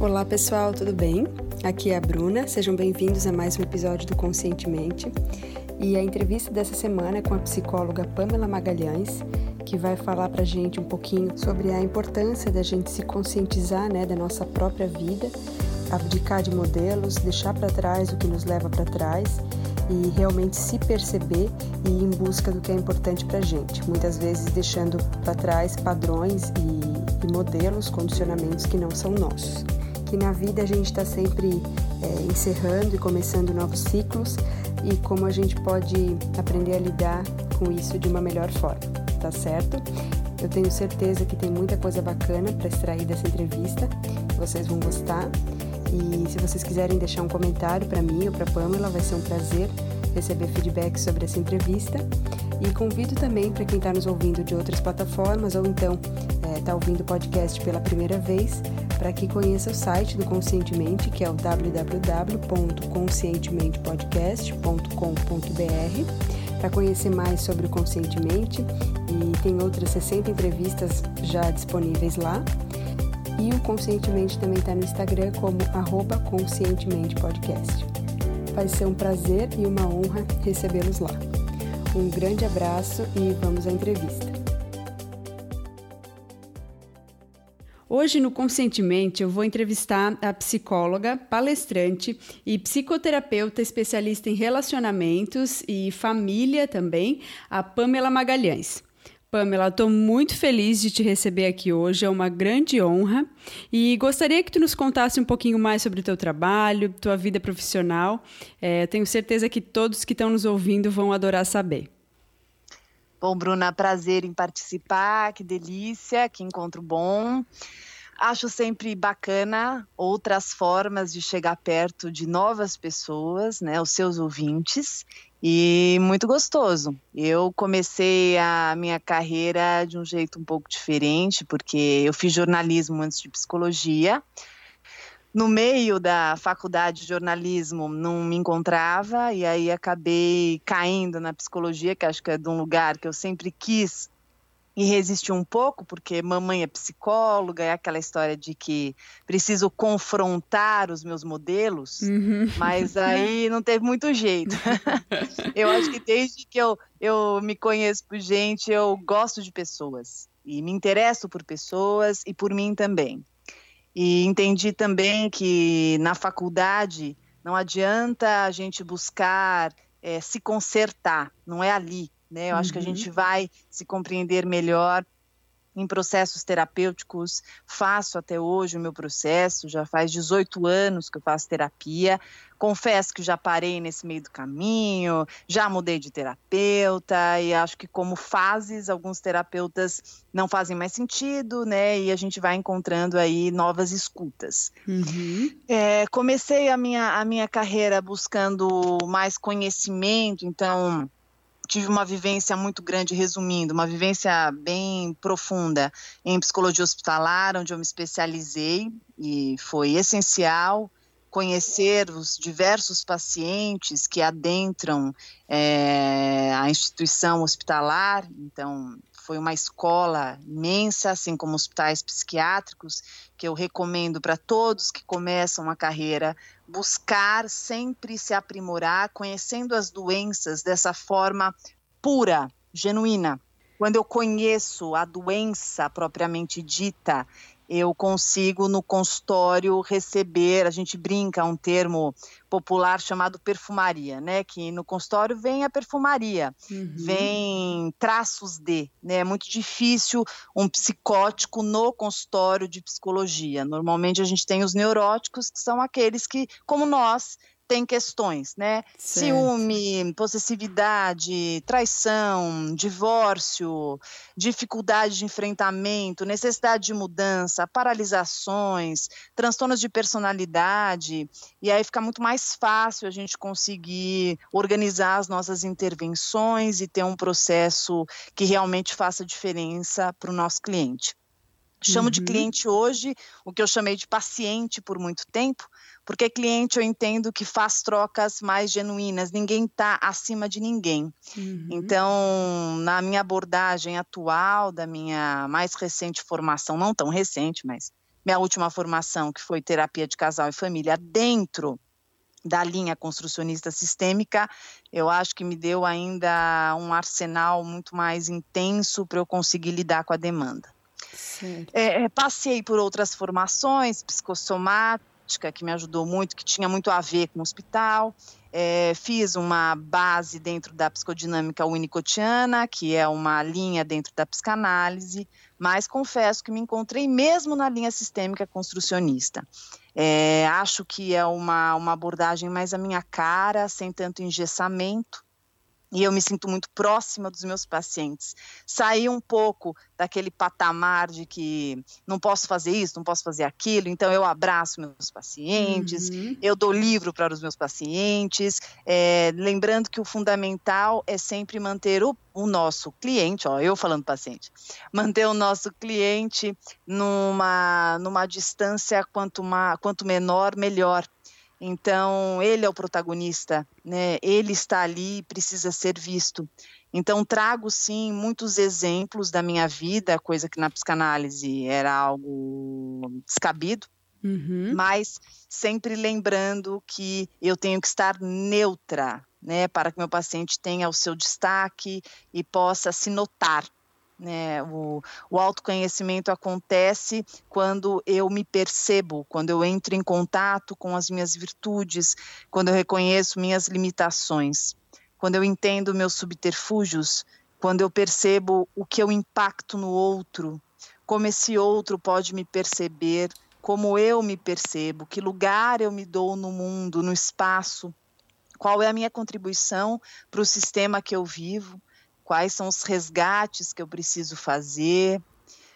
Olá pessoal, tudo bem? Aqui é a Bruna, sejam bem-vindos a mais um episódio do Conscientemente. E a entrevista dessa semana é com a psicóloga Pamela Magalhães, que vai falar pra gente um pouquinho sobre a importância da gente se conscientizar né, da nossa própria vida, abdicar de modelos, deixar para trás o que nos leva para trás e realmente se perceber e ir em busca do que é importante para gente. Muitas vezes deixando para trás padrões e, e, modelos, condicionamentos que não são nossos. Que na vida a gente está sempre é, encerrando e começando novos ciclos e como a gente pode aprender a lidar com isso de uma melhor forma, tá certo? Eu tenho certeza que tem muita coisa bacana para extrair dessa entrevista, vocês vão gostar. E se vocês quiserem deixar um comentário para mim ou para Pamela, vai ser um prazer receber feedback sobre essa entrevista. E convido também para quem está nos ouvindo de outras plataformas ou então está ouvindo o podcast pela primeira vez, para que conheça o site do Conscientemente, que é o www.conscientementepodcast.com.br, para conhecer mais sobre o Conscientemente e tem outras 60 entrevistas já disponíveis lá. E o Conscientemente também está no Instagram como arroba Conscientemente Podcast. Vai ser um prazer e uma honra recebê-los lá. Um grande abraço e vamos à entrevista. Hoje no Conscientemente eu vou entrevistar a psicóloga, palestrante e psicoterapeuta especialista em relacionamentos e família também, a Pamela Magalhães. Pamela, estou muito feliz de te receber aqui hoje, é uma grande honra e gostaria que tu nos contasse um pouquinho mais sobre o teu trabalho, tua vida profissional. É, tenho certeza que todos que estão nos ouvindo vão adorar saber. Bom, Bruna, prazer em participar, que delícia, que encontro bom. Acho sempre bacana outras formas de chegar perto de novas pessoas, né, os seus ouvintes e muito gostoso. Eu comecei a minha carreira de um jeito um pouco diferente, porque eu fiz jornalismo antes de psicologia. No meio da faculdade de jornalismo não me encontrava e aí acabei caindo na psicologia, que acho que é de um lugar que eu sempre quis e resisti um pouco, porque mamãe é psicóloga, é aquela história de que preciso confrontar os meus modelos, uhum. mas aí não teve muito jeito. eu acho que desde que eu, eu me conheço por gente, eu gosto de pessoas e me interesso por pessoas e por mim também. E entendi também que na faculdade não adianta a gente buscar é, se consertar, não é ali né? Eu uhum. acho que a gente uhum. vai se compreender melhor em processos terapêuticos. Faço até hoje o meu processo, já faz 18 anos que eu faço terapia. Confesso que já parei nesse meio do caminho, já mudei de terapeuta e acho que como fases, alguns terapeutas não fazem mais sentido, né? E a gente vai encontrando aí novas escutas. Uhum. É, comecei a minha, a minha carreira buscando mais conhecimento, então tive uma vivência muito grande, resumindo, uma vivência bem profunda em psicologia hospitalar, onde eu me especializei e foi essencial conhecer os diversos pacientes que adentram é, a instituição hospitalar. Então, foi uma escola imensa, assim como hospitais psiquiátricos, que eu recomendo para todos que começam a carreira buscar sempre se aprimorar, conhecendo as doenças dessa forma pura, genuína. Quando eu conheço a doença propriamente dita, eu consigo no consultório receber, a gente brinca um termo popular chamado perfumaria, né? Que no consultório vem a perfumaria, uhum. vem traços de, né? É muito difícil um psicótico no consultório de psicologia. Normalmente a gente tem os neuróticos, que são aqueles que, como nós, tem questões, né? Certo. Ciúme, possessividade, traição, divórcio, dificuldade de enfrentamento, necessidade de mudança, paralisações, transtornos de personalidade, e aí fica muito mais fácil a gente conseguir organizar as nossas intervenções e ter um processo que realmente faça diferença para o nosso cliente. Chamo uhum. de cliente hoje o que eu chamei de paciente por muito tempo, porque cliente eu entendo que faz trocas mais genuínas, ninguém está acima de ninguém. Uhum. Então, na minha abordagem atual, da minha mais recente formação, não tão recente, mas minha última formação, que foi terapia de casal e família, dentro da linha construcionista sistêmica, eu acho que me deu ainda um arsenal muito mais intenso para eu conseguir lidar com a demanda. É, passei por outras formações, psicossomática, que me ajudou muito, que tinha muito a ver com o hospital. É, fiz uma base dentro da psicodinâmica unicotiana, que é uma linha dentro da psicanálise, mas confesso que me encontrei mesmo na linha sistêmica construcionista. É, acho que é uma, uma abordagem mais a minha cara, sem tanto engessamento, e eu me sinto muito próxima dos meus pacientes. Sair um pouco daquele patamar de que não posso fazer isso, não posso fazer aquilo, então eu abraço meus pacientes, uhum. eu dou livro para os meus pacientes, é, lembrando que o fundamental é sempre manter o, o nosso cliente, ó, eu falando paciente, manter o nosso cliente numa, numa distância quanto, uma, quanto menor, melhor então, ele é o protagonista, né? Ele está ali, precisa ser visto. Então, trago sim muitos exemplos da minha vida, coisa que na psicanálise era algo descabido, uhum. mas sempre lembrando que eu tenho que estar neutra, né, para que meu paciente tenha o seu destaque e possa se notar né? O, o autoconhecimento acontece quando eu me percebo, quando eu entro em contato com as minhas virtudes, quando eu reconheço minhas limitações, quando eu entendo meus subterfúgios, quando eu percebo o que eu impacto no outro, como esse outro pode me perceber, como eu me percebo, que lugar eu me dou no mundo, no espaço, qual é a minha contribuição para o sistema que eu vivo quais são os resgates que eu preciso fazer,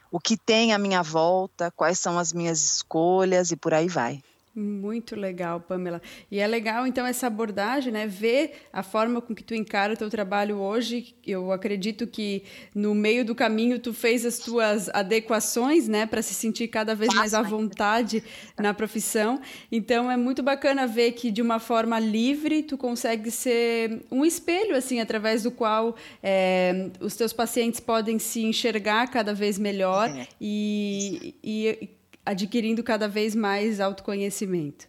o que tem à minha volta, quais são as minhas escolhas e por aí vai. Muito legal, Pamela. E é legal, então, essa abordagem, né? Ver a forma com que tu encara o teu trabalho hoje. Eu acredito que no meio do caminho tu fez as tuas adequações, né? Para se sentir cada vez mais à vontade na profissão. Então, é muito bacana ver que, de uma forma livre, tu consegue ser um espelho, assim, através do qual é, os teus pacientes podem se enxergar cada vez melhor é. e, e adquirindo cada vez mais autoconhecimento.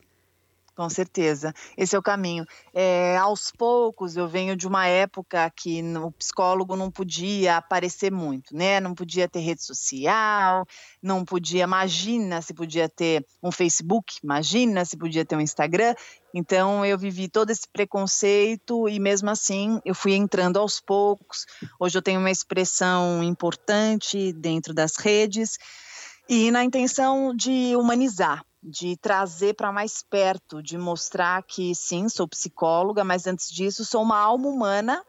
Com certeza, esse é o caminho. É, aos poucos, eu venho de uma época que o psicólogo não podia aparecer muito, né? Não podia ter rede social, não podia, imagina se podia ter um Facebook, imagina se podia ter um Instagram. Então, eu vivi todo esse preconceito e, mesmo assim, eu fui entrando aos poucos. Hoje, eu tenho uma expressão importante dentro das redes e na intenção de humanizar, de trazer para mais perto, de mostrar que sim, sou psicóloga, mas antes disso sou uma alma humana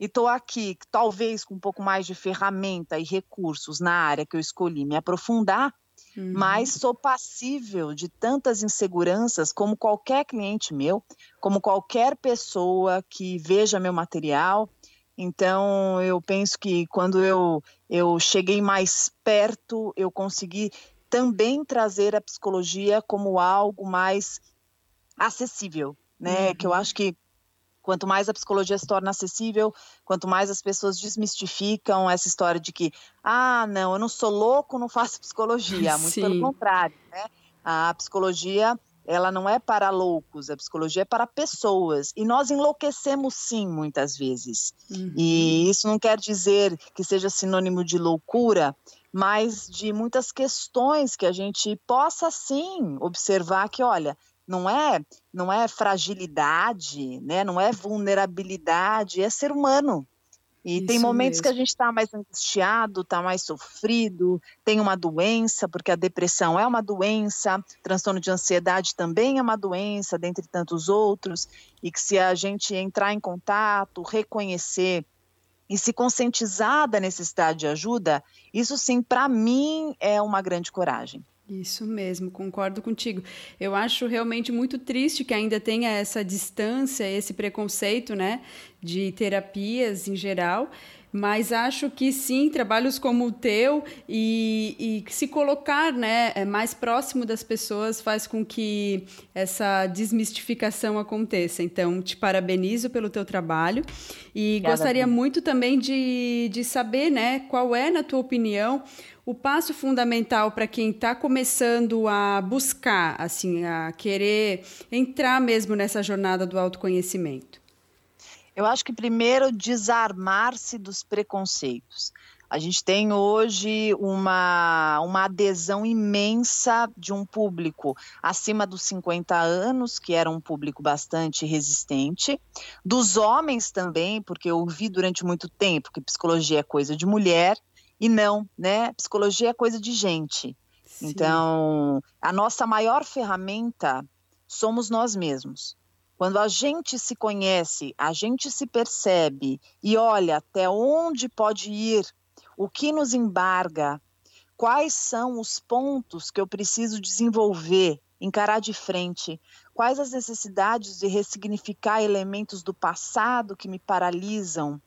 e estou aqui, talvez com um pouco mais de ferramenta e recursos na área que eu escolhi me aprofundar, uhum. mas sou passível de tantas inseguranças como qualquer cliente meu, como qualquer pessoa que veja meu material então, eu penso que quando eu, eu cheguei mais perto, eu consegui também trazer a psicologia como algo mais acessível, né? Uhum. Que eu uhum. acho que quanto mais a psicologia se torna acessível, quanto mais as pessoas desmistificam essa história de que, ah, não, eu não sou louco, não faço psicologia. Muito Sim. pelo contrário, né? A psicologia ela não é para loucos, a psicologia é para pessoas. E nós enlouquecemos sim, muitas vezes. Uhum. E isso não quer dizer que seja sinônimo de loucura, mas de muitas questões que a gente possa sim observar que, olha, não é, não é fragilidade, né? Não é vulnerabilidade, é ser humano. E Isso tem momentos mesmo. que a gente está mais angustiado, está mais sofrido, tem uma doença, porque a depressão é uma doença, transtorno de ansiedade também é uma doença, dentre tantos outros, e que se a gente entrar em contato, reconhecer e se conscientizar da necessidade de ajuda, isso sim, para mim, é uma grande coragem. Isso mesmo, concordo contigo. Eu acho realmente muito triste que ainda tenha essa distância, esse preconceito, né, de terapias em geral, mas acho que sim, trabalhos como o teu e, e se colocar né, é, mais próximo das pessoas faz com que essa desmistificação aconteça. Então, te parabenizo pelo teu trabalho e Obrigada, gostaria muito também de, de saber né, qual é, na tua opinião, o passo fundamental para quem está começando a buscar, assim, a querer entrar mesmo nessa jornada do autoconhecimento? Eu acho que primeiro desarmar-se dos preconceitos. A gente tem hoje uma, uma adesão imensa de um público acima dos 50 anos, que era um público bastante resistente, dos homens também, porque eu vi durante muito tempo que psicologia é coisa de mulher, e não, né? Psicologia é coisa de gente. Sim. Então, a nossa maior ferramenta somos nós mesmos. Quando a gente se conhece, a gente se percebe e olha até onde pode ir, o que nos embarga, quais são os pontos que eu preciso desenvolver, encarar de frente, quais as necessidades de ressignificar elementos do passado que me paralisam,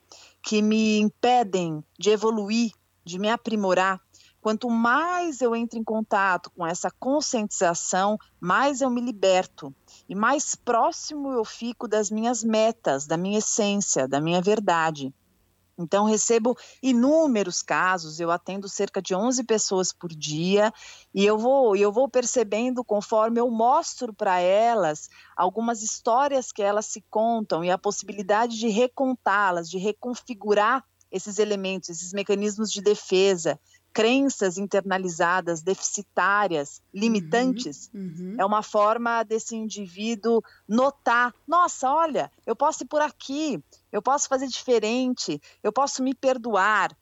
que me impedem de evoluir, de me aprimorar. Quanto mais eu entro em contato com essa conscientização, mais eu me liberto e mais próximo eu fico das minhas metas, da minha essência, da minha verdade. Então, recebo inúmeros casos, eu atendo cerca de 11 pessoas por dia, e eu vou, eu vou percebendo conforme eu mostro para elas algumas histórias que elas se contam e a possibilidade de recontá-las, de reconfigurar esses elementos, esses mecanismos de defesa, crenças internalizadas, deficitárias, limitantes, uhum, uhum. é uma forma desse indivíduo notar: nossa, olha, eu posso ir por aqui, eu posso fazer diferente, eu posso me perdoar.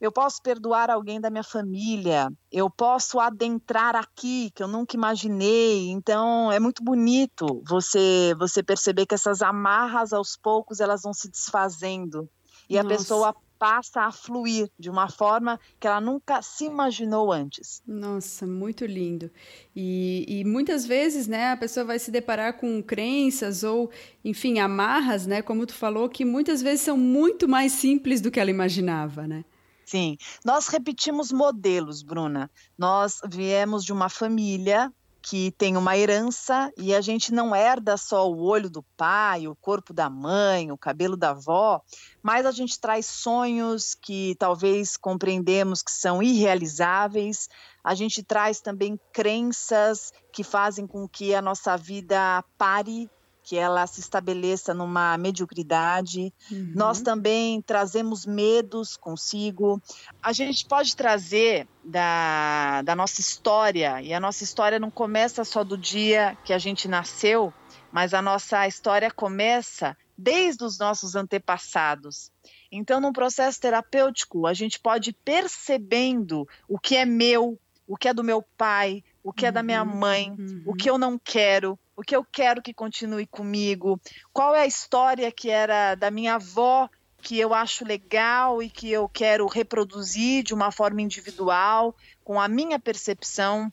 Eu posso perdoar alguém da minha família, eu posso adentrar aqui que eu nunca imaginei. Então é muito bonito você você perceber que essas amarras aos poucos elas vão se desfazendo e Nossa. a pessoa passa a fluir de uma forma que ela nunca se imaginou antes. Nossa, muito lindo. E, e, muitas vezes, né, a pessoa vai se deparar com crenças ou, enfim, amarras, né, como tu falou, que muitas vezes são muito mais simples do que ela imaginava, né? Sim, nós repetimos modelos, Bruna. Nós viemos de uma família que tem uma herança e a gente não herda só o olho do pai, o corpo da mãe, o cabelo da avó, mas a gente traz sonhos que talvez compreendemos que são irrealizáveis, a gente traz também crenças que fazem com que a nossa vida pare que ela se estabeleça numa mediocridade. Uhum. Nós também trazemos medos consigo. A gente pode trazer da, da nossa história, e a nossa história não começa só do dia que a gente nasceu, mas a nossa história começa desde os nossos antepassados. Então, num processo terapêutico, a gente pode ir percebendo o que é meu, o que é do meu pai, o que é da minha uhum. mãe, uhum. o que eu não quero, o que eu quero que continue comigo, qual é a história que era da minha avó que eu acho legal e que eu quero reproduzir de uma forma individual, com a minha percepção.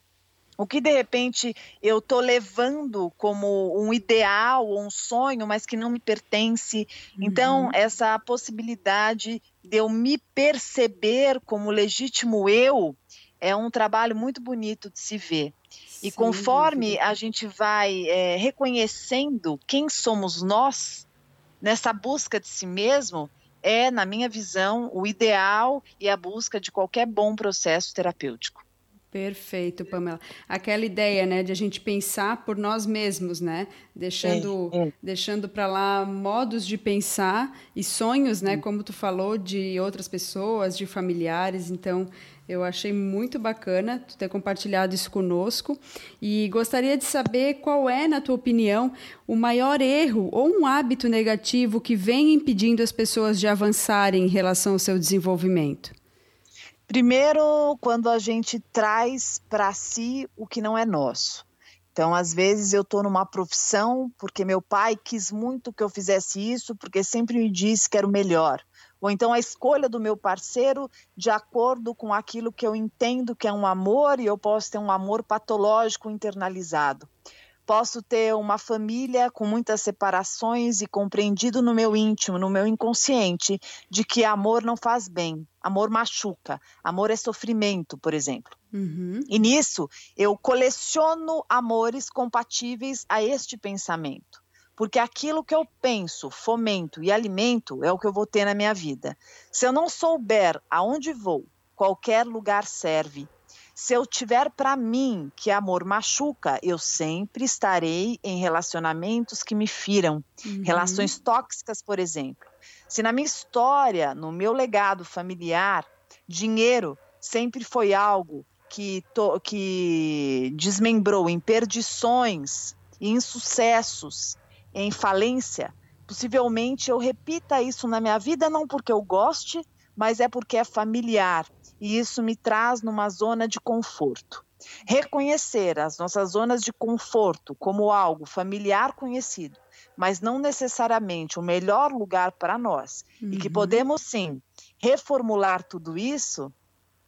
O que de repente eu estou levando como um ideal ou um sonho, mas que não me pertence. Então, uhum. essa possibilidade de eu me perceber como legítimo eu é um trabalho muito bonito de se ver. E conforme a gente vai é, reconhecendo quem somos nós, nessa busca de si mesmo, é, na minha visão, o ideal e a busca de qualquer bom processo terapêutico. Perfeito, Pamela. Aquela ideia, né, de a gente pensar por nós mesmos, né, deixando, é, é. deixando para lá modos de pensar e sonhos, né, como tu falou, de outras pessoas, de familiares. Então, eu achei muito bacana tu ter compartilhado isso conosco e gostaria de saber qual é, na tua opinião, o maior erro ou um hábito negativo que vem impedindo as pessoas de avançarem em relação ao seu desenvolvimento. Primeiro, quando a gente traz para si o que não é nosso. Então, às vezes eu estou numa profissão porque meu pai quis muito que eu fizesse isso, porque sempre me disse que era o melhor ou então a escolha do meu parceiro de acordo com aquilo que eu entendo que é um amor e eu posso ter um amor patológico internalizado. Posso ter uma família com muitas separações e compreendido no meu íntimo, no meu inconsciente, de que amor não faz bem, amor machuca, amor é sofrimento, por exemplo. Uhum. E nisso eu coleciono amores compatíveis a este pensamento porque aquilo que eu penso, fomento e alimento é o que eu vou ter na minha vida. Se eu não souber aonde vou, qualquer lugar serve. Se eu tiver para mim que amor machuca, eu sempre estarei em relacionamentos que me firam, uhum. relações tóxicas, por exemplo. Se na minha história, no meu legado familiar, dinheiro sempre foi algo que, to, que desmembrou em perdições, em insucessos, em falência, possivelmente eu repita isso na minha vida não porque eu goste, mas é porque é familiar e isso me traz numa zona de conforto. Reconhecer as nossas zonas de conforto como algo familiar conhecido, mas não necessariamente o melhor lugar para nós, uhum. e que uhum. podemos sim reformular tudo isso,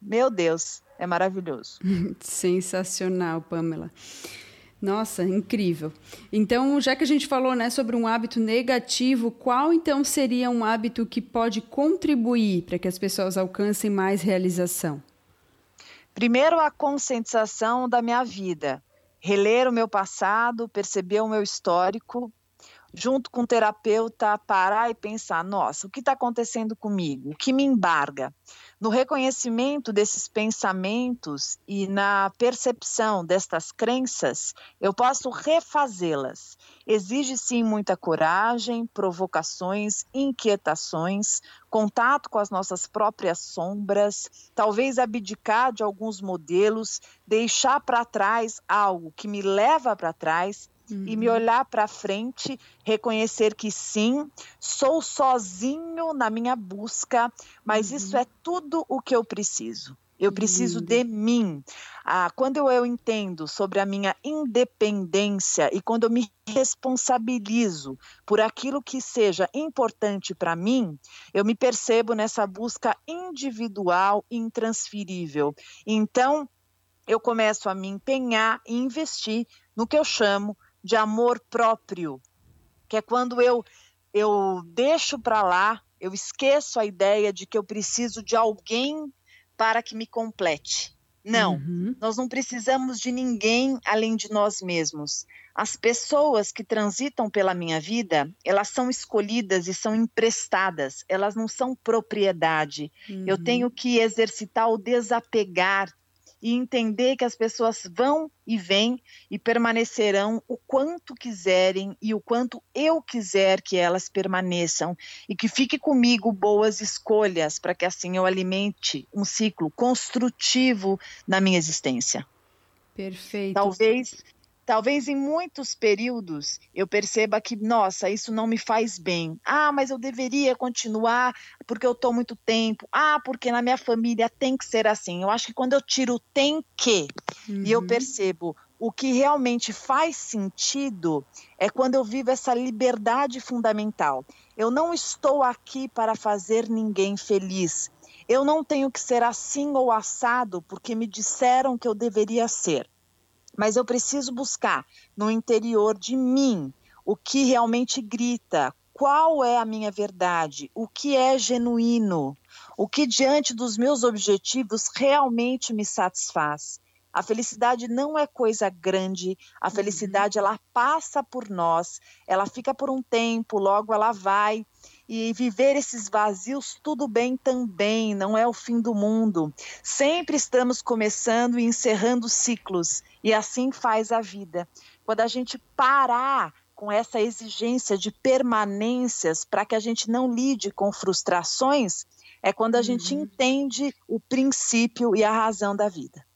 meu Deus, é maravilhoso. Sensacional, Pamela. Nossa, incrível. Então, já que a gente falou né, sobre um hábito negativo, qual então seria um hábito que pode contribuir para que as pessoas alcancem mais realização? Primeiro, a conscientização da minha vida. Reler o meu passado, perceber o meu histórico, junto com o terapeuta, parar e pensar: nossa, o que está acontecendo comigo? O que me embarga? No reconhecimento desses pensamentos e na percepção destas crenças, eu posso refazê-las. Exige sim muita coragem, provocações, inquietações, contato com as nossas próprias sombras, talvez abdicar de alguns modelos, deixar para trás algo que me leva para trás Uhum. e me uhum. olhar para frente, reconhecer que sim, sou sozinho na minha busca, mas uhum. isso é tudo o que eu preciso. Eu preciso de mim. Ah, quando eu, eu entendo sobre a minha independência e quando eu me responsabilizo por aquilo que seja importante para mim, eu me percebo nessa busca individual e intransferível. Então, eu começo a me empenhar e investir no que eu chamo de amor próprio, que é quando eu eu deixo para lá, eu esqueço a ideia de que eu preciso de alguém para que me complete. Não, uhum. nós não precisamos de ninguém além de nós mesmos. As pessoas que transitam pela minha vida, elas são escolhidas e são emprestadas, elas não são propriedade. Uhum. Eu tenho que exercitar o desapegar e entender que as pessoas vão e vêm e permanecerão o quanto quiserem e o quanto eu quiser que elas permaneçam e que fique comigo boas escolhas para que assim eu alimente um ciclo construtivo na minha existência. Perfeito. Talvez Talvez em muitos períodos eu perceba que, nossa, isso não me faz bem. Ah, mas eu deveria continuar porque eu estou muito tempo. Ah, porque na minha família tem que ser assim. Eu acho que quando eu tiro tem que uhum. e eu uhum. percebo o que realmente faz sentido é quando eu vivo essa liberdade fundamental. Eu não estou aqui para fazer ninguém feliz. Eu não tenho que ser assim ou assado porque me disseram que eu deveria ser mas eu preciso buscar no interior de mim o que realmente grita, qual é a minha verdade, o que é genuíno, o que diante dos meus objetivos realmente me satisfaz. A felicidade não é coisa grande, a uhum. felicidade ela passa por nós, ela fica por um tempo, logo ela vai e viver esses vazios, tudo bem também, não é o fim do mundo. Sempre estamos começando e encerrando ciclos, e assim faz a vida. Quando a gente parar com essa exigência de permanências para que a gente não lide com frustrações, é quando a uhum. gente entende o princípio e a razão da vida.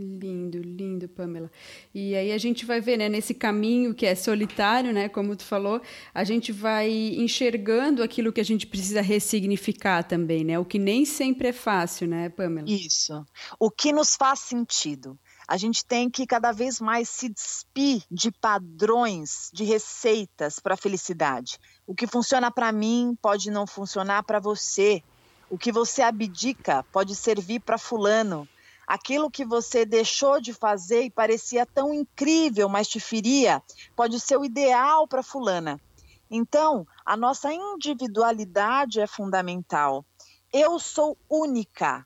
Lindo, lindo, Pamela. E aí a gente vai ver, né, nesse caminho que é solitário, né, como tu falou, a gente vai enxergando aquilo que a gente precisa ressignificar também, né? O que nem sempre é fácil, né, Pamela? Isso. O que nos faz sentido. A gente tem que cada vez mais se despir de padrões, de receitas para a felicidade. O que funciona para mim pode não funcionar para você. O que você abdica pode servir para fulano aquilo que você deixou de fazer e parecia tão incrível, mas te feria, pode ser o ideal para fulana. Então, a nossa individualidade é fundamental. Eu sou única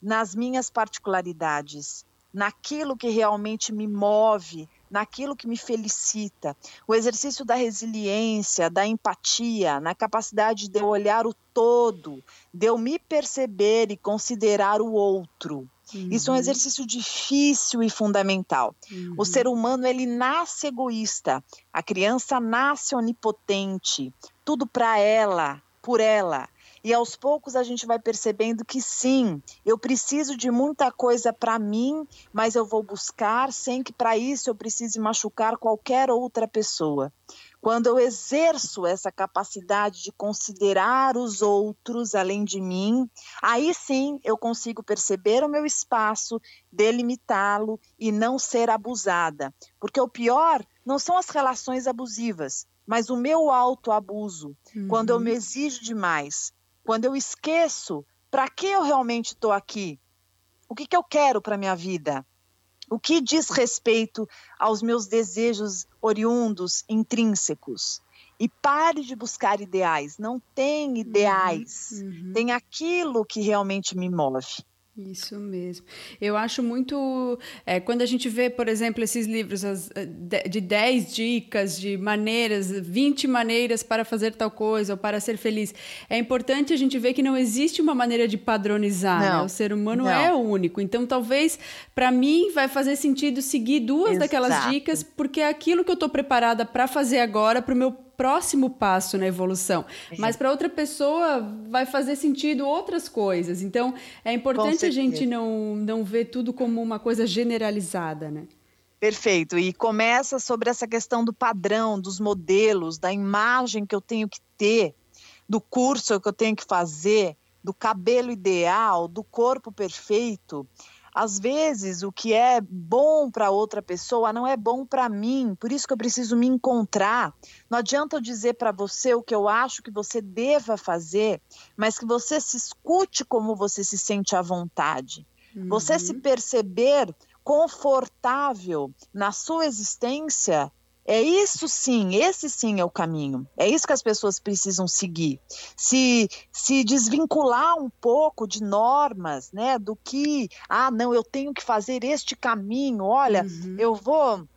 nas minhas particularidades, naquilo que realmente me move, naquilo que me felicita. O exercício da resiliência, da empatia, na capacidade de eu olhar o todo, de eu me perceber e considerar o outro. Uhum. Isso é um uhum. exercício difícil e fundamental. Uhum. O ser humano ele nasce egoísta, a criança nasce onipotente, tudo para ela, por ela. E aos poucos a gente vai percebendo que sim, eu preciso de muita coisa para mim, mas eu vou buscar sem que para isso eu precise machucar qualquer outra pessoa. Quando eu exerço essa capacidade de considerar os outros além de mim, aí sim eu consigo perceber o meu espaço, delimitá-lo e não ser abusada. Porque o pior não são as relações abusivas, mas o meu autoabuso, uhum. quando eu me uhum. exijo demais, quando eu esqueço para que eu realmente estou aqui, o que, que eu quero para minha vida, o que diz respeito aos meus desejos oriundos, intrínsecos. E pare de buscar ideais. Não tem ideais. Uhum, uhum. Tem aquilo que realmente me move. Isso mesmo. Eu acho muito. É, quando a gente vê, por exemplo, esses livros as, eh, de 10 dicas, de maneiras, 20 maneiras para fazer tal coisa ou para ser feliz, é importante a gente ver que não existe uma maneira de padronizar. Né? O ser humano não. é único. Então, talvez, para mim, vai fazer sentido seguir duas Exato. daquelas dicas, porque é aquilo que eu estou preparada para fazer agora, para o meu próximo passo na evolução. Mas para outra pessoa vai fazer sentido outras coisas. Então é importante a gente não, não ver tudo como uma coisa generalizada, né? Perfeito. E começa sobre essa questão do padrão, dos modelos, da imagem que eu tenho que ter, do curso que eu tenho que fazer, do cabelo ideal, do corpo perfeito às vezes o que é bom para outra pessoa não é bom para mim, por isso que eu preciso me encontrar. Não adianta eu dizer para você o que eu acho que você deva fazer, mas que você se escute como você se sente à vontade. Uhum. Você se uhum. perceber confortável na sua existência é isso sim, esse sim é o caminho. É isso que as pessoas precisam seguir. Se, se desvincular um pouco de normas, né? Do que, ah, não, eu tenho que fazer este caminho. Olha, uhum. eu vou,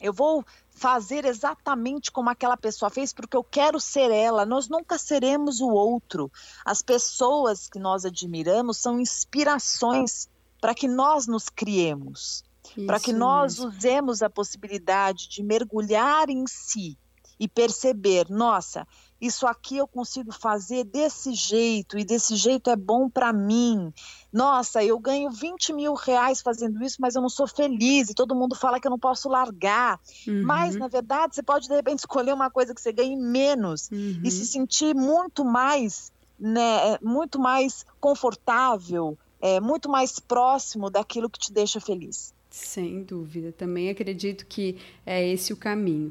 eu vou fazer exatamente como aquela pessoa fez, porque eu quero ser ela. Nós nunca seremos o outro. As pessoas que nós admiramos são inspirações para que nós nos criemos para que nós mesmo. usemos a possibilidade de mergulhar em si e perceber, nossa, isso aqui eu consigo fazer desse jeito e desse jeito é bom para mim. Nossa, eu ganho 20 mil reais fazendo isso, mas eu não sou feliz e todo mundo fala que eu não posso largar. Uhum. Mas, na verdade, você pode de repente escolher uma coisa que você ganhe menos uhum. e se uhum. sentir muito mais, né, muito mais confortável, é, muito mais próximo daquilo que te deixa feliz. Sem dúvida, também acredito que é esse o caminho.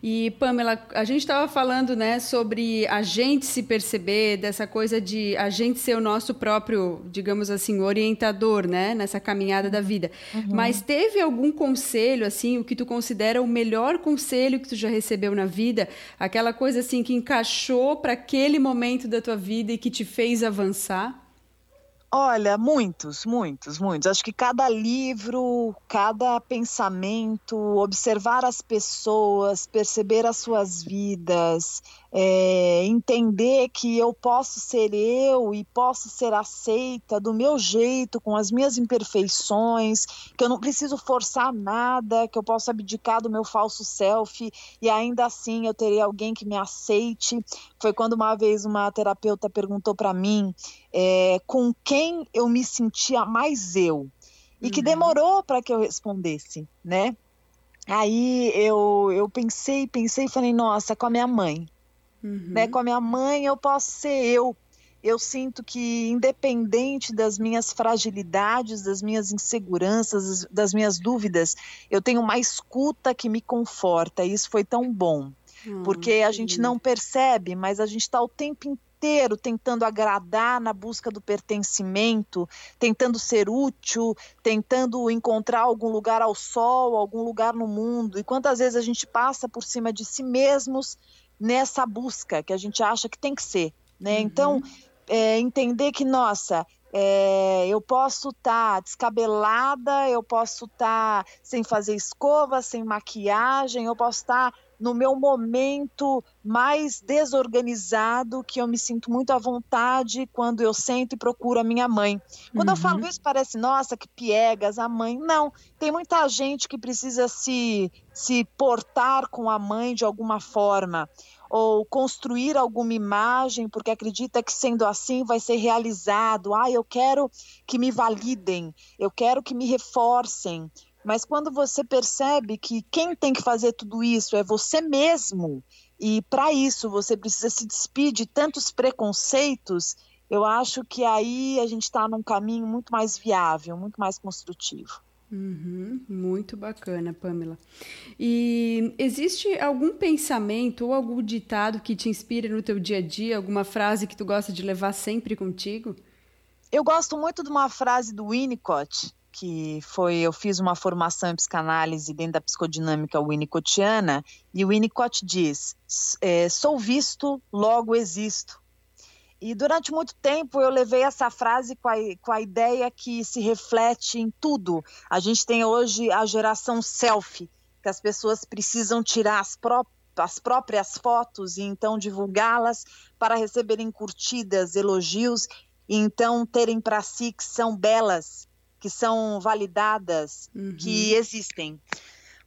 E Pamela, a gente estava falando, né, sobre a gente se perceber dessa coisa de a gente ser o nosso próprio, digamos assim, orientador, né, nessa caminhada da vida. Uhum. Mas teve algum conselho assim, o que tu considera o melhor conselho que tu já recebeu na vida, aquela coisa assim que encaixou para aquele momento da tua vida e que te fez avançar? Olha, muitos, muitos, muitos. Acho que cada livro, cada pensamento, observar as pessoas, perceber as suas vidas, é, entender que eu posso ser eu e posso ser aceita do meu jeito, com as minhas imperfeições, que eu não preciso forçar nada, que eu posso abdicar do meu falso self e ainda assim eu terei alguém que me aceite. Foi quando uma vez uma terapeuta perguntou para mim é, com quem eu me sentia mais eu e que uhum. demorou para que eu respondesse, né? Aí eu, eu pensei, pensei e falei, nossa, com a minha mãe. Uhum. Né? Com a minha mãe eu posso ser eu. Eu sinto que, independente das minhas fragilidades, das minhas inseguranças, das minhas dúvidas, eu tenho uma escuta que me conforta. E isso foi tão bom. Uhum. Porque a gente não percebe, mas a gente está o tempo inteiro tentando agradar na busca do pertencimento, tentando ser útil, tentando encontrar algum lugar ao sol, algum lugar no mundo. E quantas vezes a gente passa por cima de si mesmos nessa busca que a gente acha que tem que ser, né? Uhum. Então, é, entender que, nossa, É, eu posso estar tá descabelada, eu posso estar tá sem fazer escova, sem maquiagem, eu posso estar tá no meu momento mais desorganizado, que eu me sinto muito à vontade quando eu sento e procuro a minha mãe. Quando uhum. eu falo isso, parece, nossa, que piegas, a mãe. Não, tem muita gente que precisa se, se portar com a mãe de alguma forma ou construir alguma imagem porque acredita que sendo assim vai ser realizado. Ah, eu quero que me validem, eu quero que me reforcem. Mas quando você percebe que quem tem que fazer tudo isso é você mesmo, e para isso você precisa se despedir de tantos preconceitos, eu acho que aí a gente está num caminho muito mais viável, muito mais construtivo. Uhum, muito bacana, Pamela. E existe algum pensamento ou algum ditado que te inspira no teu dia a dia? Alguma frase que tu gosta de levar sempre contigo? Eu gosto muito de uma frase do Winnicott, que foi eu fiz uma formação em psicanálise dentro da psicodinâmica winnicottiana, e o Winnicott diz: é, sou visto, logo existo. E durante muito tempo eu levei essa frase com a, com a ideia que se reflete em tudo. A gente tem hoje a geração selfie, que as pessoas precisam tirar as próprias as próprias fotos e então divulgá-las para receberem curtidas, elogios e então terem para si que são belas, que são validadas, uhum. que existem.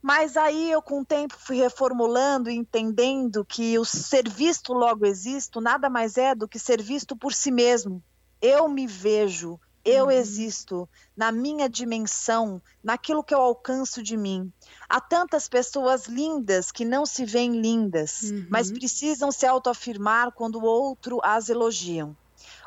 Mas aí eu, com o tempo, fui reformulando e entendendo que o ser visto logo existo nada mais é do que ser visto por si mesmo. Eu me vejo, eu uhum. existo na minha dimensão, naquilo que eu alcanço de mim. Há tantas pessoas lindas que não se veem lindas, uhum. mas precisam se autoafirmar quando o outro as elogiam.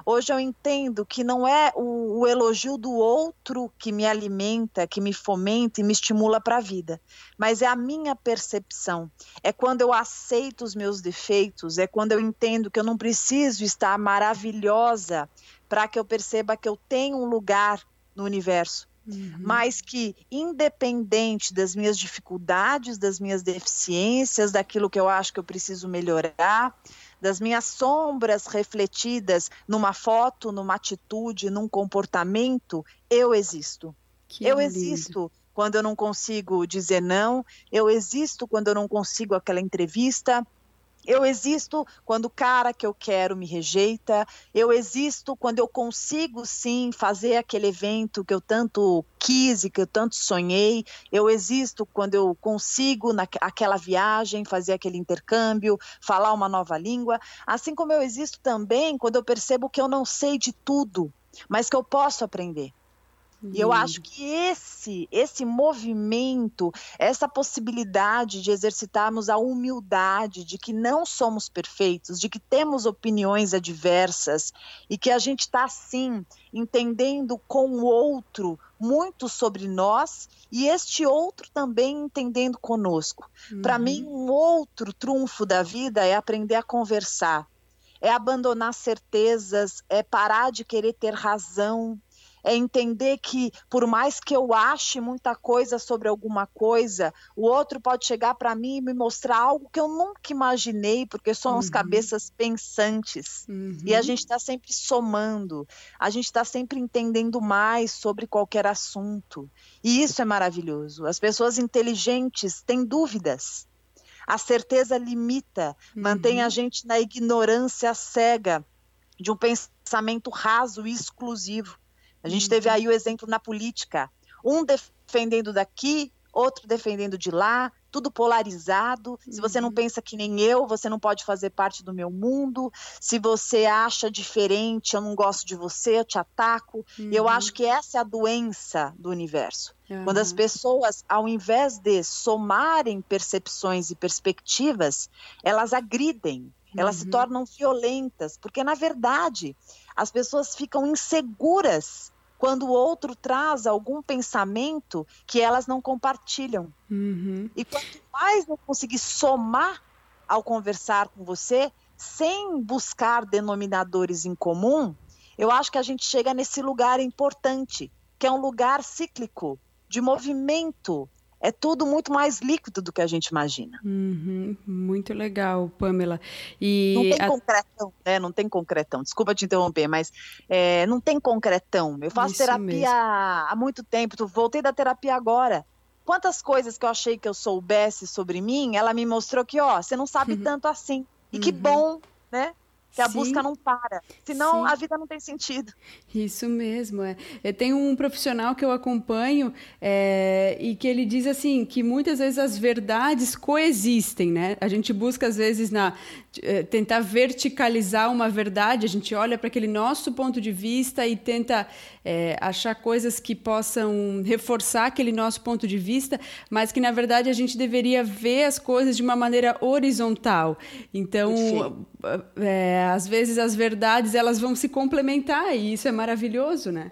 Hoje eu entendo que não é o, o elogio do outro que me alimenta, que me fomenta e me estimula para a vida, mas é a minha percepção. É quando eu aceito os meus defeitos, é quando eu entendo que eu não preciso estar maravilhosa para que eu perceba que eu tenho um lugar no universo. Uhum. Mas que, independente das minhas dificuldades, das minhas deficiências, daquilo que eu acho que eu preciso melhorar, das minhas sombras refletidas numa foto, numa atitude, num comportamento, eu existo. Que eu lindo. existo quando eu não consigo dizer não, eu existo quando eu não consigo aquela entrevista, eu existo quando o cara que eu quero me rejeita. Eu existo quando eu consigo sim fazer aquele evento que eu tanto quis e que eu tanto sonhei. Eu existo quando eu consigo naquela viagem fazer aquele intercâmbio, falar uma nova língua. Assim como eu existo também quando eu percebo que eu não sei de tudo, mas que eu posso aprender. E eu acho que esse, esse movimento, essa possibilidade de exercitarmos a humildade de que não somos perfeitos, de que temos opiniões adversas e que a gente está, sim, entendendo com o outro muito sobre nós e este outro também entendendo conosco. Uhum. Para mim, um outro trunfo da vida é aprender a conversar. É abandonar certezas, é parar de querer ter razão, é entender que por mais que eu ache muita coisa sobre alguma coisa, o outro pode chegar para mim e me mostrar algo que eu nunca imaginei, porque somos uhum. cabeças pensantes. Uhum. E a uhum. gente está sempre somando, a gente está sempre entendendo mais sobre qualquer assunto. E isso é maravilhoso. As pessoas inteligentes têm dúvidas. A certeza limita, uhum. mantém a uhum. gente na ignorância cega de um pensamento raso e exclusivo. A gente teve aí o exemplo na política, um defendendo daqui, outro defendendo de lá, tudo polarizado. Se você não uhum. pensa que nem eu, você não pode fazer parte do meu mundo. Se você acha diferente, eu não gosto de você, eu te ataco. Uhum. Eu acho que essa é a doença do universo. Uhum. Quando as pessoas, ao invés de somarem percepções e perspectivas, elas agridem, elas se uhum. tornam violentas, porque na verdade as pessoas ficam inseguras quando o outro traz algum pensamento que elas não compartilham. Uhum. E quanto mais eu conseguir somar ao conversar com você, sem buscar denominadores em comum, eu acho que a gente chega nesse lugar importante, que é um lugar cíclico, de movimento, é tudo muito mais líquido do que a gente imagina. Uhum, muito legal, Pamela. E não tem a... concretão, né? Não tem concretão. Desculpa te interromper, mas é, não tem concretão. Eu faço Isso terapia mesmo. há muito tempo. Voltei da terapia agora. Quantas coisas que eu achei que eu soubesse sobre mim, ela me mostrou que, ó, você não sabe uhum. tanto assim. E uhum. que bom, né? Que a Sim. busca não para. Senão Sim. a vida não tem sentido. Isso mesmo. É. Eu tenho um profissional que eu acompanho é, e que ele diz assim que muitas vezes as verdades coexistem, né? A gente busca às vezes na tentar verticalizar uma verdade. A gente olha para aquele nosso ponto de vista e tenta é, achar coisas que possam reforçar aquele nosso ponto de vista, mas que na verdade a gente deveria ver as coisas de uma maneira horizontal. Então, é, às vezes as verdades elas vão se complementar e isso é maravilhoso, né?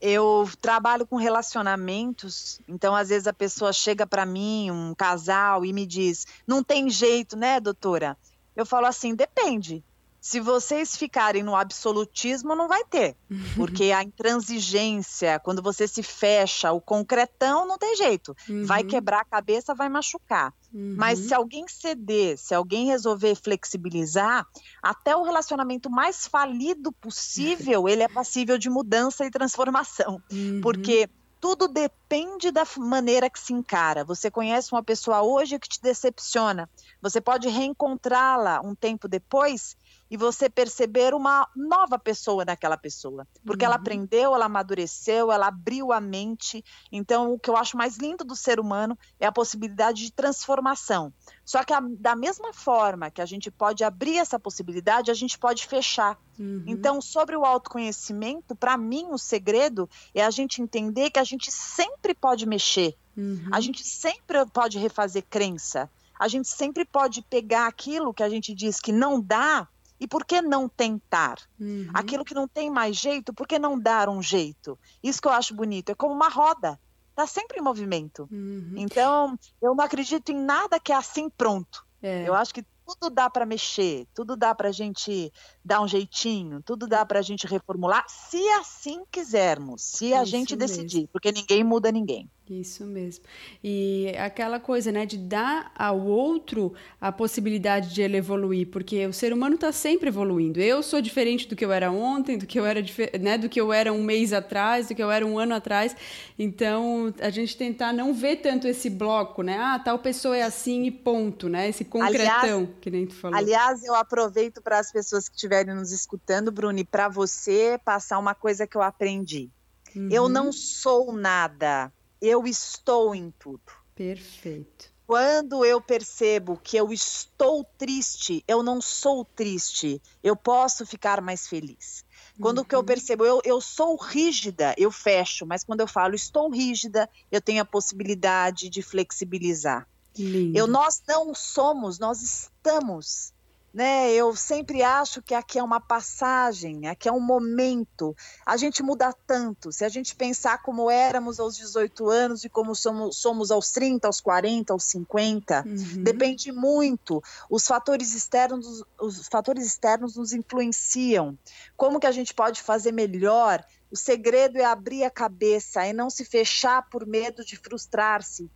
Eu trabalho com relacionamentos, então às vezes a pessoa chega para mim, um casal, e me diz: "Não tem jeito, né, doutora?" Eu falo assim: "Depende. Se vocês ficarem no absolutismo, não vai ter. Porque a intransigência, quando você se fecha, o concretão, não tem jeito. Uhum. Vai quebrar a cabeça, vai machucar. Uhum. Mas se alguém ceder, se alguém resolver flexibilizar, até o relacionamento mais falido possível, ele é passível de mudança e transformação. Uhum. Porque tudo depende da maneira que se encara. Você conhece uma pessoa hoje que te decepciona. Você pode reencontrá-la um tempo depois e você perceber uma nova pessoa naquela pessoa. Porque uhum. ela aprendeu, ela amadureceu, ela abriu a mente. Então, o que eu acho mais lindo do ser humano é a possibilidade de transformação. Só que a, da mesma forma que a gente pode abrir essa possibilidade, a gente pode fechar. Uhum. Então, sobre o autoconhecimento, para mim, o segredo é a gente entender que a gente sempre pode mexer. Uhum. A gente sempre pode refazer crença. A gente sempre pode pegar aquilo que a gente diz que não dá e por que não tentar? Uhum. Aquilo que não tem mais jeito, por que não dar um jeito? Isso que eu acho bonito. É como uma roda. Está sempre em movimento. Uhum. Então, eu não acredito em nada que é assim pronto. É. Eu acho que tudo dá para mexer, tudo dá para a gente dar um jeitinho, tudo dá para a gente reformular, se assim quisermos, se a Isso gente decidir, mesmo. porque ninguém muda ninguém. Isso mesmo. E aquela coisa, né, de dar ao outro a possibilidade de ele evoluir, porque o ser humano está sempre evoluindo. Eu sou diferente do que eu era ontem, do que eu era, né, do que eu era um mês atrás, do que eu era um ano atrás. Então, a gente tentar não ver tanto esse bloco, né? Ah, tal pessoa é assim e ponto, né? Esse concretão, aliás, que nem tu falou. Aliás, eu aproveito para as pessoas que estiverem nos escutando, Bruni, para você passar uma coisa que eu aprendi. Uhum. Eu não sou nada eu estou em tudo. Perfeito. Quando eu percebo que eu estou triste, eu não sou triste, eu posso ficar mais feliz. Quando uhum. que eu uhum. percebo, eu, eu sou rígida, eu fecho, mas quando eu falo estou rígida, eu tenho a possibilidade de flexibilizar. Lindo. Eu, nós não somos, nós estamos né? Eu sempre acho que aqui é uma passagem, aqui é um momento. A gente muda tanto. Se a gente pensar como éramos aos 18 anos e como somos, somos aos 30, aos 40, aos 50, uhum. depende muito. Os fatores externos, os fatores externos nos influenciam. Como que a gente pode fazer melhor? O segredo é abrir a cabeça e não se fechar por medo de frustrar-se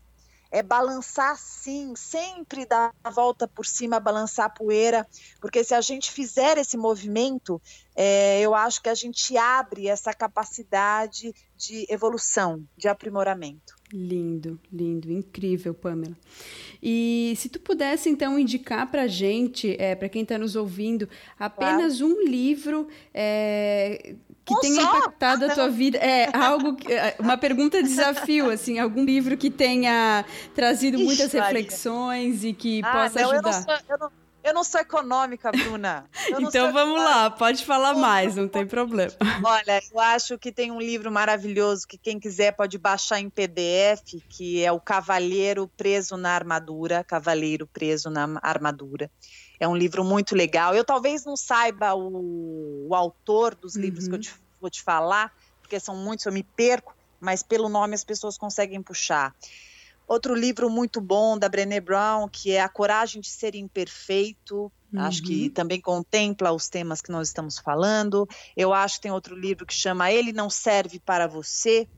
é balançar sim, sempre dar a volta por cima, balançar a poeira, porque se a gente fizer esse movimento, é, eu acho que a gente abre essa capacidade de evolução, de aprimoramento. Lindo, lindo, incrível, Pamela. E se tu pudesse então indicar para a gente, é, para quem está nos ouvindo, apenas claro. um livro é, que tenha só? impactado a tua vida. É algo, é, uma pergunta desafio, assim, algum livro que tenha trazido Ixi, muitas reflexões Maria. e que ah, possa não, ajudar. Eu não, sou, eu, não, eu não sou econômica, Bruna. então vamos lá, pode falar mais, não tem problema. Olha, eu acho que tem um livro maravilhoso que quem quiser pode baixar em PDF, que é o Cavaleiro Preso na Armadura, Cavaleiro Preso na Armadura. É um livro muito legal. Eu talvez não saiba o, o autor dos livros uhum. que eu uhum. te, vou te falar, porque são muitos, eu me perco, mas pelo nome as pessoas conseguem puxar. Outro livro muito bom da Brené Brown, que é A Coragem de Ser Imperfeito. Uhum. Acho que uhum. também contempla os temas que nós estamos falando. Eu acho que tem outro livro que chama Ele Não Serve para Você,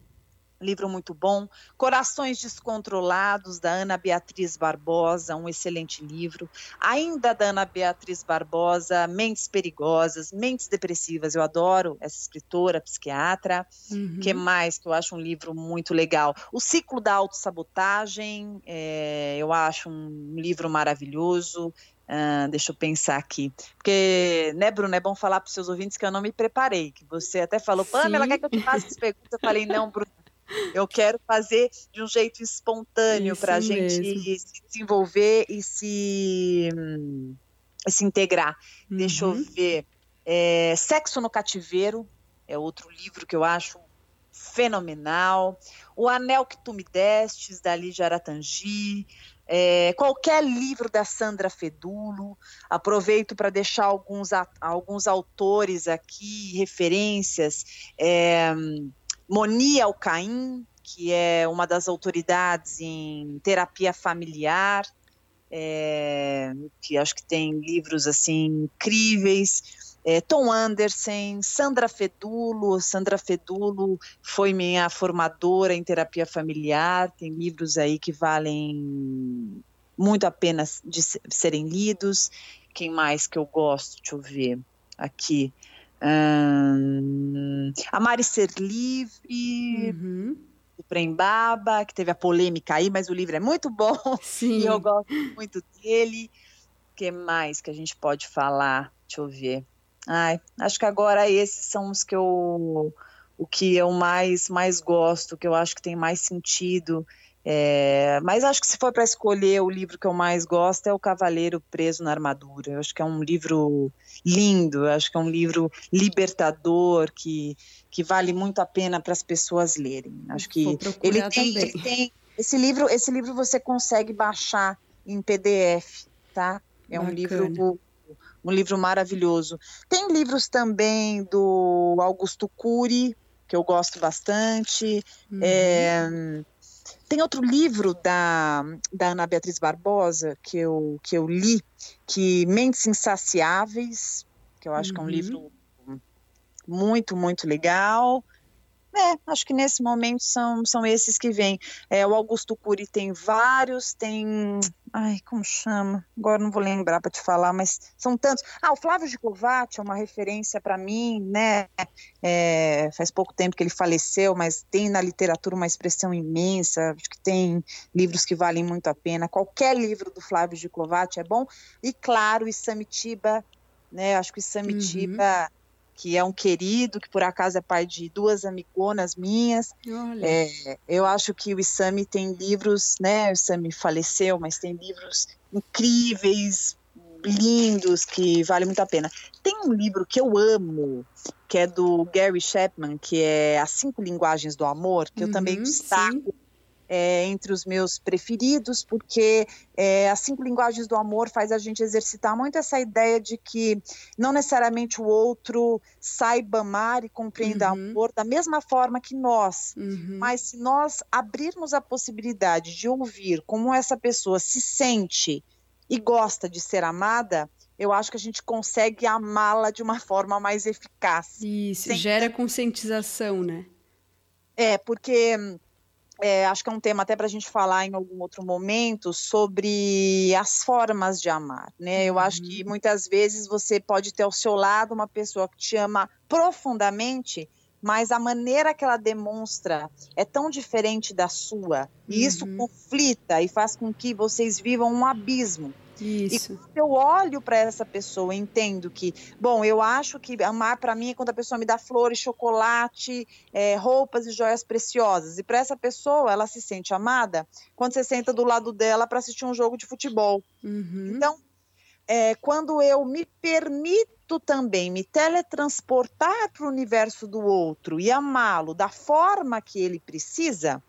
livro muito bom. Corações Descontrolados, da Ana Beatriz Barbosa, um excelente livro. Ainda da Ana Beatriz Barbosa, Mentes Perigosas, Mentes Depressivas, eu adoro essa escritora, psiquiatra. Uhum. que mais que eu acho um livro muito legal? O Ciclo da Autossabotagem, é, eu acho um livro maravilhoso. Uh, deixa eu pensar aqui. Porque, né, Bruno, é bom falar para os seus ouvintes que eu não me preparei, que você até falou, Pamela, quer que eu te faça as perguntas? Eu falei, não, Bruno, eu quero fazer de um jeito espontâneo para a gente se desenvolver e se, se integrar. Uhum. Deixa eu uhum. ver. É, Sexo no Cativeiro é outro livro que eu acho fenomenal. O Anel que Tu Me Destes, da Lígia Aratangi. É, qualquer livro da Sandra Fedulo. Aproveito para deixar alguns, alguns autores aqui, referências. É, Moni Alcaim, que é uma das autoridades em terapia familiar, é, que acho que tem livros assim incríveis. É, Tom Anderson, Sandra Fedulo. Sandra Fedulo foi minha formadora em terapia familiar. Tem livros aí que valem muito a pena de serem lidos. Quem mais que eu gosto? Deixa eu ver aqui. Hum, a Mari Ser Livre, uhum. do Prembaba, que teve a polêmica aí, mas o livro é muito bom Sim. e eu gosto muito dele. O que mais que a gente pode falar? Deixa eu ver. Ai, acho que agora esses são os que eu o que eu mais mais gosto, que eu acho que tem mais sentido é, mas acho que se for para escolher o livro que eu mais gosto é O Cavaleiro Preso na Armadura. Eu acho que é um livro lindo, eu acho que é um livro libertador que, que vale muito a pena para as pessoas lerem. Acho que ele tem, ele tem, esse livro, esse livro você consegue baixar em PDF, tá? É Bacana. um livro um livro maravilhoso. Tem livros também do Augusto Cury, que eu gosto bastante. Uhum. É, tem outro livro da, da Ana Beatriz Barbosa que eu, que eu li, que Mentes Insaciáveis, que eu acho uhum. que é um uhum. livro muito, muito legal. É, acho que nesse momento são, são esses que vêm. É, o Augusto Cury tem vários, tem. Ai, como chama? Agora não vou lembrar para te falar, mas são tantos. Ah, o Flávio Gicovati é uma referência para mim, né? É, faz pouco tempo que ele faleceu, mas tem na literatura uma expressão imensa. Acho que tem livros que valem muito a pena. Qualquer livro do Flávio Gicovati é bom. E claro, Isamitiba, né? Acho que Isamitiba. Uhum que é um querido, que por acaso é pai de duas amigonas minhas. É, eu acho que o Isami tem livros, né? O Isami faleceu, mas tem livros incríveis, lindos, que vale muito a pena. Tem um livro que eu amo, que é do Gary Chapman, que é As Cinco Linguagens do Amor, que uhum, eu também uhum, destaco. Sim é, entre os meus preferidos, porque é, as cinco linguagens do amor faz a gente exercitar muito essa ideia de que não necessariamente o outro saiba amar e compreenda uhum. amor da mesma forma que nós, uhum. mas se nós abrirmos a possibilidade de ouvir como essa pessoa se sente e gosta de ser amada, eu acho que a gente consegue amá-la de uma forma mais eficaz. Isso, Sem... gera conscientização, né? É, porque é, acho que é um tema até para a gente falar em algum outro momento sobre as formas de amar, né? Eu acho que uhum. muitas vezes você pode ter ao seu lado uma pessoa que te ama profundamente, mas a maneira que ela demonstra é tão diferente da sua, e uhum. isso conflita e faz com que vocês vivam um abismo. Isso. E quando eu olho para essa pessoa, entendo que, bom, eu acho que amar para mim é quando a pessoa me dá flores, chocolate, é, roupas e joias preciosas. E para essa pessoa, ela se sente amada quando você senta do lado dela para assistir um jogo de futebol. Uhum. Então, é, quando eu me permito também me teletransportar para o universo do outro e amá-lo da forma que ele precisa,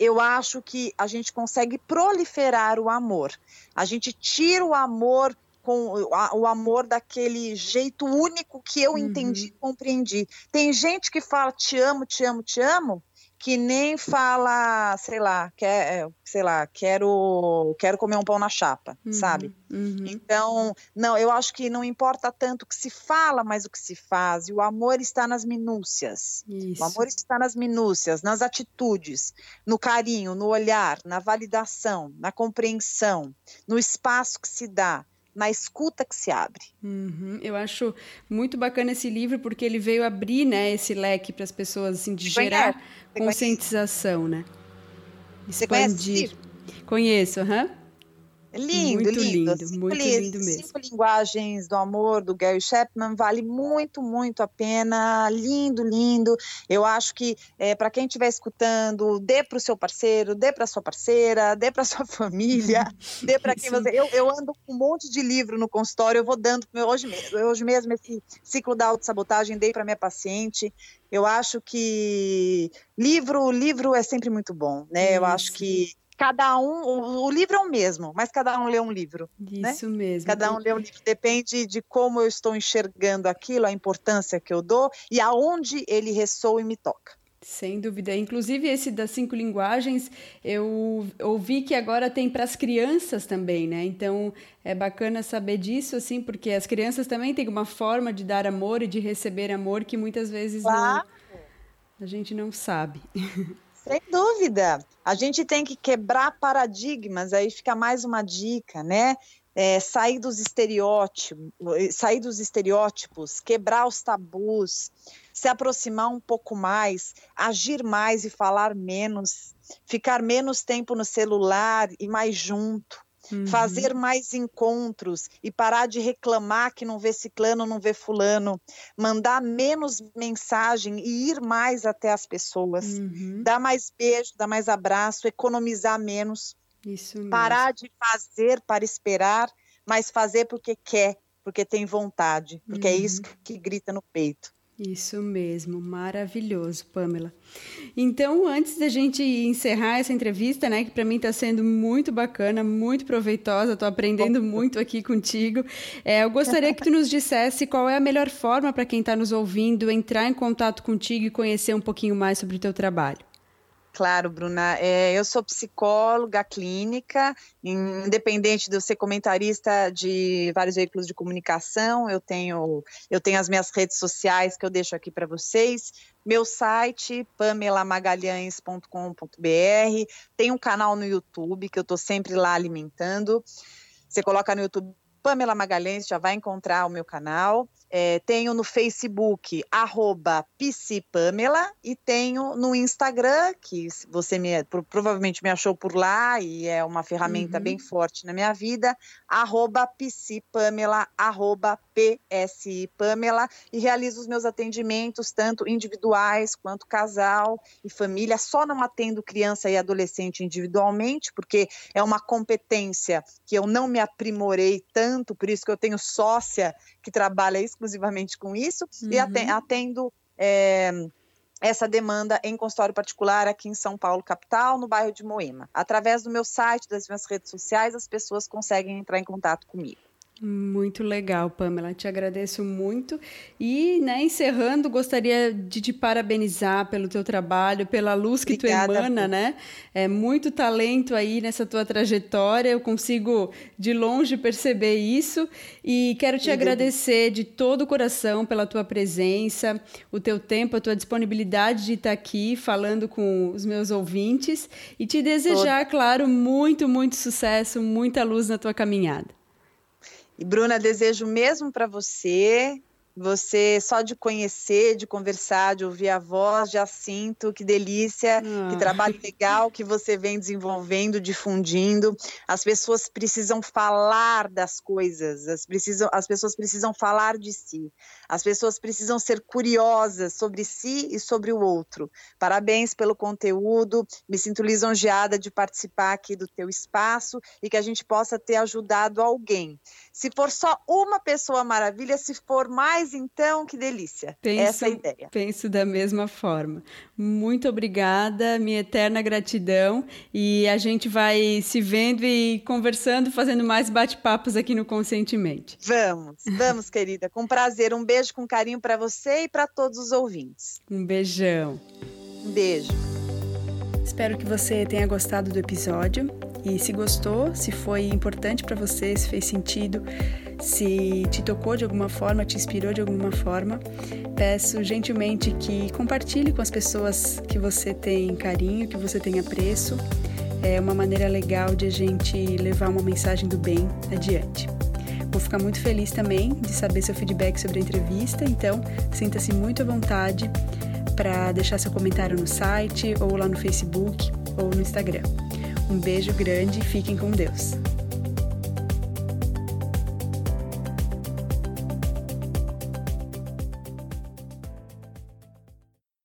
eu acho que a gente consegue proliferar o amor. A gente tira o amor com o amor daquele jeito único que eu uhum. entendi, compreendi. Tem gente que fala te amo, te amo, te amo, que nem fala, sei lá, quer, é, sei lá, quero, quero comer um pão na chapa, uhum, sabe? Uhum. Então, não, eu acho que não importa tanto o que se fala, mas o que se faz. E o amor está nas minúcias. Isso. O amor está nas minúcias, nas atitudes, no carinho, no olhar, na validação, na compreensão, no espaço que se dá na escuta que se abre. Uhum. Eu acho muito bacana esse livro porque ele veio abrir, né, esse leque para as pessoas assim de gerar conscientização, né? Expandir. Conheço, aham. Uhum. Lindo, muito lindo, lindo cinco, muito lindo mesmo. Cinco linguagens do amor do Gary Chapman vale muito, muito a pena. Lindo, lindo. Eu acho que é, para quem estiver escutando, dê para o seu parceiro, dê para sua parceira, dê para sua família, dê para quem você. Eu, eu ando com um monte de livro no consultório. Eu vou dando hoje mesmo. Hoje mesmo esse ciclo da autossabotagem dei para minha paciente. Eu acho que livro, livro é sempre muito bom, né? Eu acho que cada um, o, o, livro é o mesmo, mas cada um lê um livro. Né? Isso né? mesmo. Cada um lê um livro, depende de como eu estou enxergando aquilo, a importância que eu dou e aonde ele ressoa e me toca. Sem dúvida. Inclusive, esse das cinco linguagens, eu ouvi que agora tem para as crianças também, né? Então, é bacana saber disso, assim, porque as crianças também têm uma forma de dar amor e de receber amor que muitas vezes claro. não, a gente não sabe. Sem dúvida. A gente tem que quebrar paradigmas, aí fica mais uma dica, né? É, sair dos estereótipos, sair dos estereótipos, quebrar os tabus, se aproximar um pouco mais, agir mais e falar menos, ficar menos tempo no celular e mais junto. Uhum. Fazer mais encontros e parar de reclamar que não vê ciclano, não vê fulano. Mandar menos mensagem e ir mais até as pessoas. Uhum. Dar mais beijo, dar mais abraço, economizar menos. Isso mesmo. Parar de fazer para esperar, mas fazer porque quer, porque tem vontade, porque uhum. é isso uhum. que grita no peito. Isso mesmo, maravilhoso, Pamela. Então, antes da gente encerrar essa entrevista, né, que para mim está sendo muito bacana, muito proveitosa, estou aprendendo muito aqui contigo, é, eu gostaria que tu nos dissesse qual é a melhor forma para quem está nos ouvindo entrar em contato contigo e conhecer um pouquinho mais sobre o teu trabalho. Claro, Bruna. É, eu sou psicóloga clínica, independente de eu ser comentarista de vários veículos de comunicação, eu tenho, eu tenho as minhas redes sociais que eu deixo aqui para vocês. Meu site, pamelamagalhães.com.br, tem um canal no YouTube que eu estou sempre lá alimentando. Você coloca no YouTube Pamela Magalhães, já vai encontrar o meu canal. É, tenho no Facebook, arroba Pamela, e tenho no Instagram, que você me, provavelmente me achou por lá, e é uma ferramenta uhum. bem forte na minha vida, arroba Pamela, arroba PSI Pamela, e realizo os meus atendimentos, tanto individuais quanto casal e família, só não atendo criança e adolescente individualmente, porque é uma competência que eu não me aprimorei tanto, por isso que eu tenho sócia que trabalha exclusivamente com isso, uhum. e atendo é, essa demanda em consultório particular aqui em São Paulo, capital, no bairro de Moema. Através do meu site, das minhas redes sociais, as pessoas conseguem entrar em contato comigo. Muito legal, Pamela. Te agradeço muito. E, né, encerrando, gostaria de te parabenizar pelo teu trabalho, pela luz que Obrigada, tu emana, né? É muito talento aí nessa tua trajetória. Eu consigo de longe perceber isso e quero te agradecer de todo o coração pela tua presença, o teu tempo, a tua disponibilidade de estar aqui falando com os meus ouvintes e te desejar, Todo. claro, muito, muito sucesso, muita luz na tua caminhada. E Bruna, desejo mesmo para você você só de conhecer, de conversar, de ouvir a voz, já sinto que delícia, ah. que trabalho legal que você vem desenvolvendo, difundindo. As pessoas precisam falar das coisas, as, precisam, as pessoas precisam falar de si, as pessoas precisam ser curiosas sobre si e sobre o outro. Parabéns pelo conteúdo, me sinto lisonjeada de participar aqui do teu espaço e que a gente possa ter ajudado alguém. Se for só uma pessoa maravilha, se for mais mais então, que delícia. Penso, Essa é a ideia. Penso da mesma forma. Muito obrigada, minha eterna gratidão. E a gente vai se vendo e conversando, fazendo mais bate-papos aqui no Conscientemente. Vamos, vamos, querida. Com prazer. Um beijo com carinho para você e para todos os ouvintes. Um beijão. Um beijo. Espero que você tenha gostado do episódio e se gostou, se foi importante para você, se fez sentido, se te tocou de alguma forma, te inspirou de alguma forma, peço gentilmente que compartilhe com as pessoas que você tem carinho, que você tem apreço. É uma maneira legal de a gente levar uma mensagem do bem adiante. Vou ficar muito feliz também de saber seu feedback sobre a entrevista, então sinta-se muito à vontade para deixar seu comentário no site ou lá no Facebook ou no Instagram. Um beijo grande e fiquem com Deus.